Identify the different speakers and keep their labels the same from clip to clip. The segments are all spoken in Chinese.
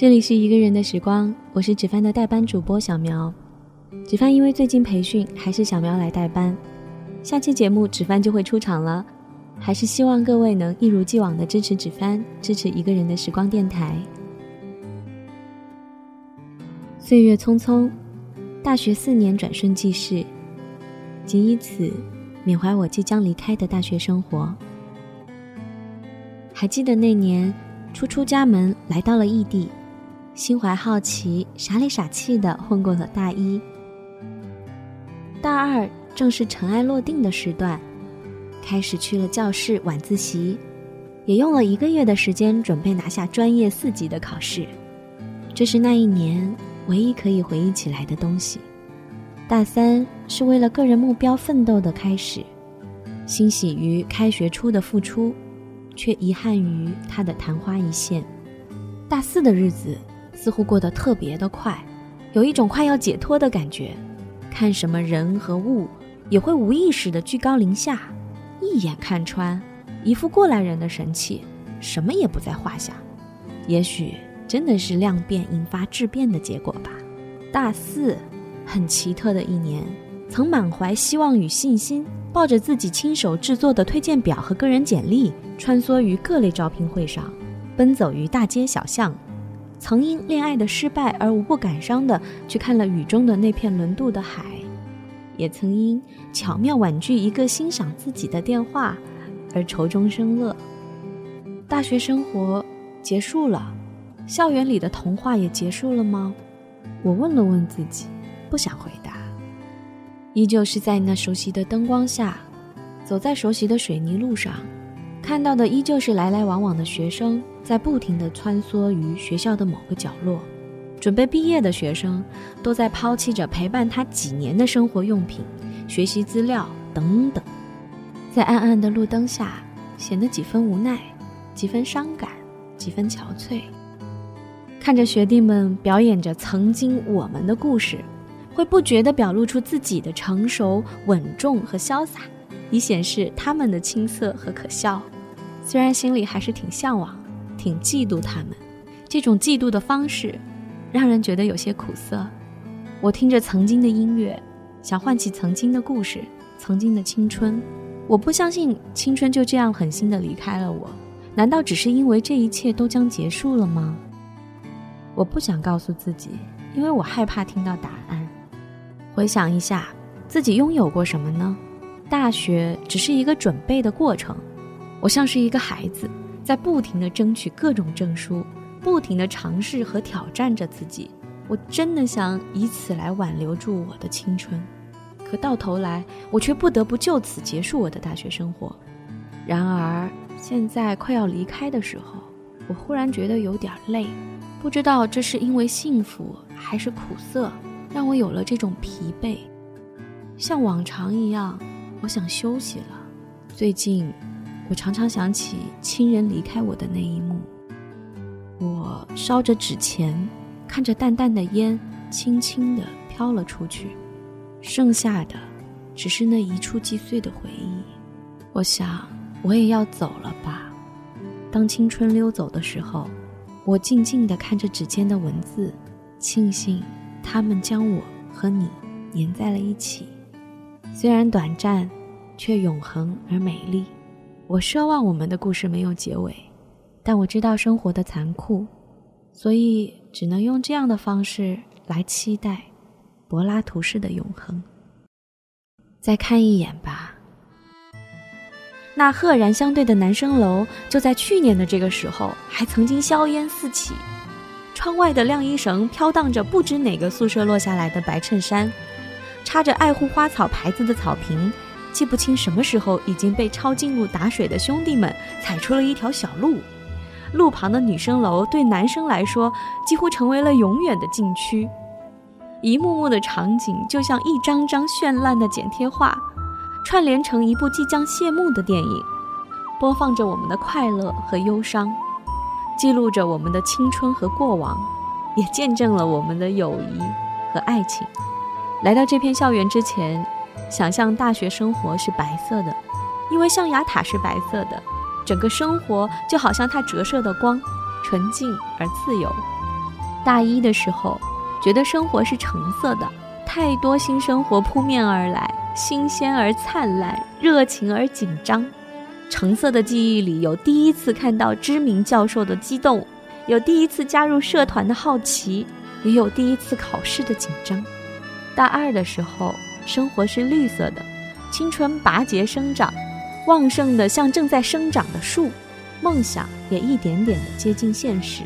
Speaker 1: 这里是一个人的时光，我是纸帆的代班主播小苗。纸帆因为最近培训，还是小苗来代班。下期节目纸帆就会出场了，还是希望各位能一如既往的支持纸帆，支持一个人的时光电台。岁月匆匆，大学四年转瞬即逝，仅以此缅怀我即将离开的大学生活。还记得那年初出家门来到了异地。心怀好奇，傻里傻气的混过了大一。大二正是尘埃落定的时段，开始去了教室晚自习，也用了一个月的时间准备拿下专业四级的考试。这是那一年唯一可以回忆起来的东西。大三是为了个人目标奋斗的开始，欣喜于开学初的付出，却遗憾于它的昙花一现。大四的日子。似乎过得特别的快，有一种快要解脱的感觉。看什么人和物，也会无意识的居高临下，一眼看穿，一副过来人的神气，什么也不在话下。也许真的是量变引发质变的结果吧。大四，很奇特的一年，曾满怀希望与信心，抱着自己亲手制作的推荐表和个人简历，穿梭于各类招聘会上，奔走于大街小巷。曾因恋爱的失败而无不感伤的去看了雨中的那片轮渡的海，也曾因巧妙婉拒一个欣赏自己的电话而愁中生乐。大学生活结束了，校园里的童话也结束了吗？我问了问自己，不想回答。依旧是在那熟悉的灯光下，走在熟悉的水泥路上。看到的依旧是来来往往的学生，在不停地穿梭于学校的某个角落。准备毕业的学生，都在抛弃着陪伴他几年的生活用品、学习资料等等，在暗暗的路灯下，显得几分无奈，几分伤感，几分憔悴。看着学弟们表演着曾经我们的故事，会不觉地表露出自己的成熟、稳重和潇洒。以显示他们的青涩和可笑，虽然心里还是挺向往、挺嫉妒他们。这种嫉妒的方式，让人觉得有些苦涩。我听着曾经的音乐，想唤起曾经的故事、曾经的青春。我不相信青春就这样狠心的离开了我，难道只是因为这一切都将结束了吗？我不想告诉自己，因为我害怕听到答案。回想一下，自己拥有过什么呢？大学只是一个准备的过程，我像是一个孩子，在不停地争取各种证书，不停地尝试和挑战着自己。我真的想以此来挽留住我的青春，可到头来，我却不得不就此结束我的大学生活。然而，现在快要离开的时候，我忽然觉得有点累，不知道这是因为幸福还是苦涩，让我有了这种疲惫，像往常一样。我想休息了。最近，我常常想起亲人离开我的那一幕。我烧着纸钱，看着淡淡的烟轻轻地飘了出去，剩下的只是那一触即碎的回忆。我想，我也要走了吧。当青春溜走的时候，我静静地看着指尖的文字，庆幸他们将我和你粘在了一起。虽然短暂，却永恒而美丽。我奢望我们的故事没有结尾，但我知道生活的残酷，所以只能用这样的方式来期待柏拉图式的永恒。再看一眼吧，那赫然相对的男生楼，就在去年的这个时候，还曾经硝烟四起。窗外的晾衣绳飘荡着不知哪个宿舍落下来的白衬衫。插着爱护花草牌子的草坪，记不清什么时候已经被抄近路打水的兄弟们踩出了一条小路。路旁的女生楼对男生来说几乎成为了永远的禁区。一幕幕的场景就像一张张绚烂的剪贴画，串联成一部即将谢幕的电影，播放着我们的快乐和忧伤，记录着我们的青春和过往，也见证了我们的友谊和爱情。来到这片校园之前，想象大学生活是白色的，因为象牙塔是白色的，整个生活就好像它折射的光，纯净而自由。大一的时候，觉得生活是橙色的，太多新生活扑面而来，新鲜而灿烂，热情而紧张。橙色的记忆里有第一次看到知名教授的激动，有第一次加入社团的好奇，也有第一次考试的紧张。大二的时候，生活是绿色的，青春拔节生长，旺盛的像正在生长的树，梦想也一点点的接近现实。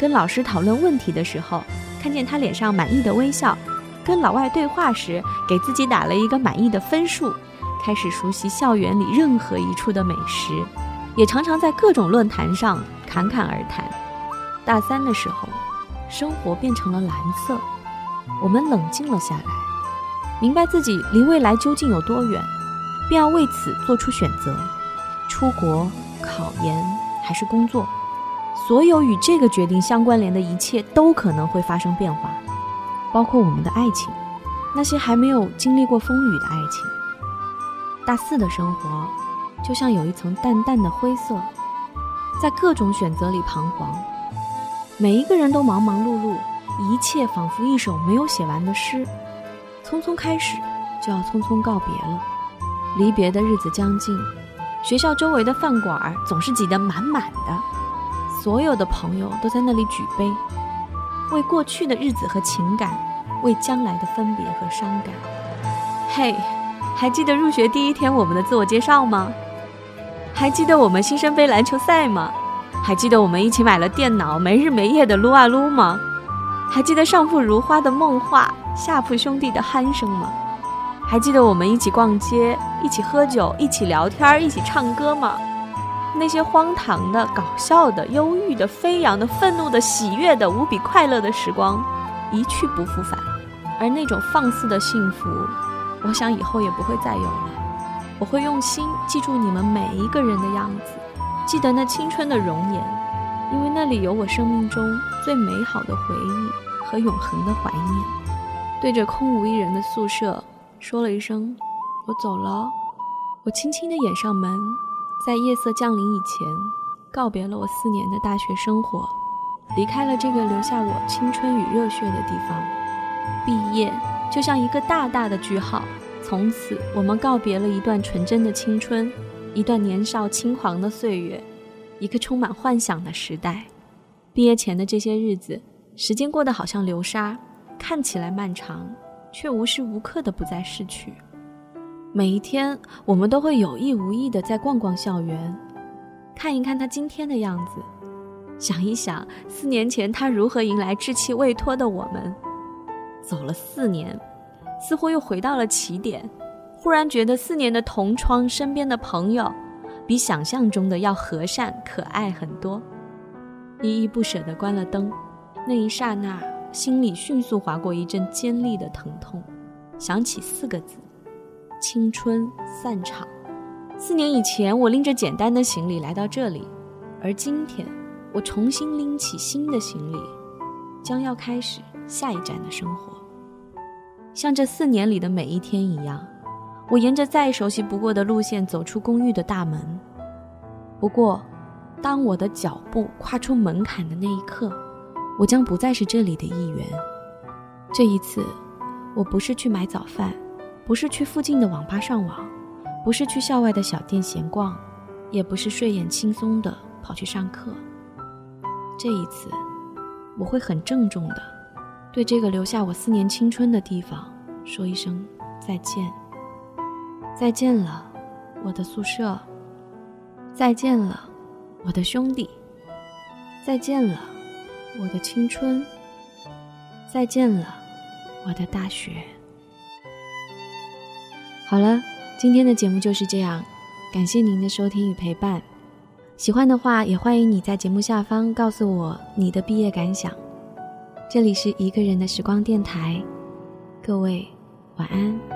Speaker 1: 跟老师讨论问题的时候，看见他脸上满意的微笑；跟老外对话时，给自己打了一个满意的分数；开始熟悉校园里任何一处的美食，也常常在各种论坛上侃侃而谈。大三的时候，生活变成了蓝色，我们冷静了下来，明白自己离未来究竟有多远，便要为此做出选择：出国、考研还是工作。所有与这个决定相关联的一切都可能会发生变化，包括我们的爱情，那些还没有经历过风雨的爱情。大四的生活，就像有一层淡淡的灰色，在各种选择里彷徨。每一个人都忙忙碌碌，一切仿佛一首没有写完的诗，匆匆开始，就要匆匆告别了。离别的日子将近，学校周围的饭馆总是挤得满满的。所有的朋友都在那里举杯，为过去的日子和情感，为将来的分别和伤感。嘿，还记得入学第一天我们的自我介绍吗？还记得我们新生杯篮球赛吗？还记得我们一起买了电脑，没日没夜的撸啊撸吗？还记得上铺如花的梦话，下铺兄弟的鼾声吗？还记得我们一起逛街，一起喝酒，一起聊天，一起唱歌吗？那些荒唐的、搞笑的、忧郁的、飞扬的、愤怒的、喜悦的、无比快乐的时光，一去不复返。而那种放肆的幸福，我想以后也不会再有了。我会用心记住你们每一个人的样子，记得那青春的容颜，因为那里有我生命中最美好的回忆和永恒的怀念。对着空无一人的宿舍，说了一声：“我走了。”我轻轻地掩上门。在夜色降临以前，告别了我四年的大学生活，离开了这个留下我青春与热血的地方。毕业就像一个大大的句号，从此我们告别了一段纯真的青春，一段年少轻狂的岁月，一个充满幻想的时代。毕业前的这些日子，时间过得好像流沙，看起来漫长，却无时无刻的不在逝去。每一天，我们都会有意无意的在逛逛校园，看一看他今天的样子，想一想四年前他如何迎来稚气未脱的我们。走了四年，似乎又回到了起点。忽然觉得四年的同窗身边的朋友，比想象中的要和善可爱很多。依依不舍地关了灯，那一刹那，心里迅速划过一阵尖利的疼痛，想起四个字。青春散场。四年以前，我拎着简单的行李来到这里，而今天，我重新拎起新的行李，将要开始下一站的生活。像这四年里的每一天一样，我沿着再熟悉不过的路线走出公寓的大门。不过，当我的脚步跨出门槛的那一刻，我将不再是这里的一员。这一次，我不是去买早饭。不是去附近的网吧上网，不是去校外的小店闲逛，也不是睡眼惺忪的跑去上课。这一次，我会很郑重的对这个留下我四年青春的地方说一声再见。再见了，我的宿舍。再见了，我的兄弟。再见了，我的青春。再见了，我的大学。好了，今天的节目就是这样，感谢您的收听与陪伴。喜欢的话，也欢迎你在节目下方告诉我你的毕业感想。这里是一个人的时光电台，各位晚安。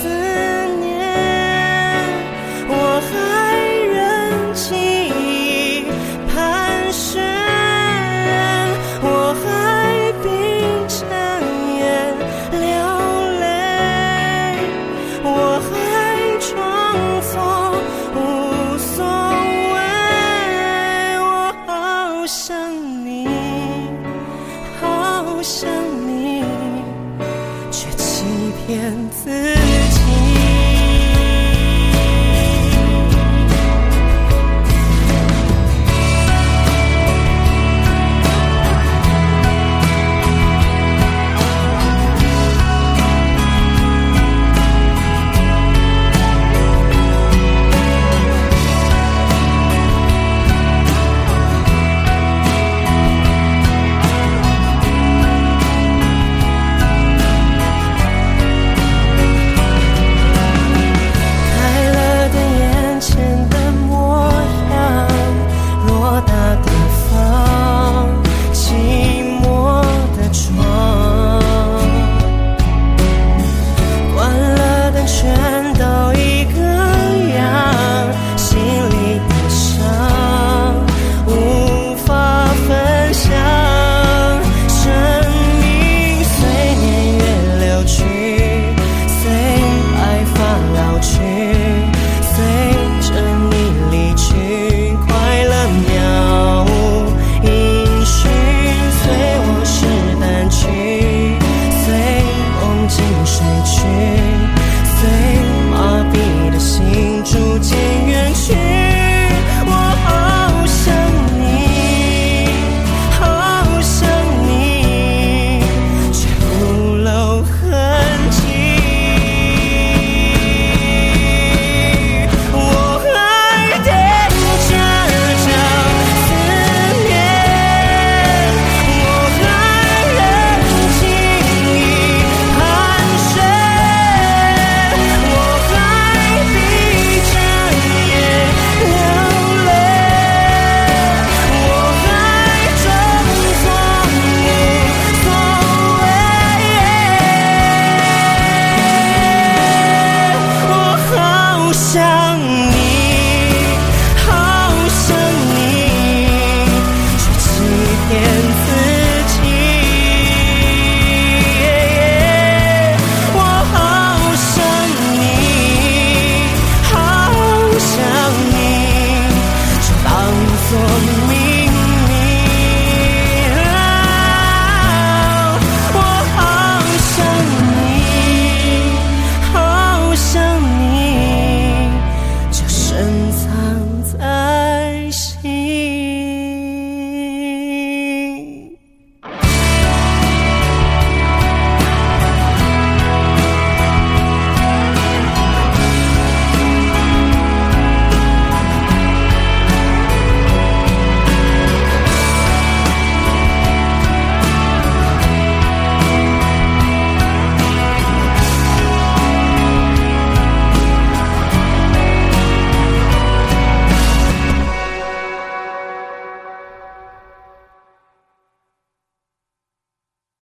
Speaker 2: 思念，我还任记忆盘旋，我还闭着眼流泪，我还装作无所谓。我好想你，好想你，却欺骗自己。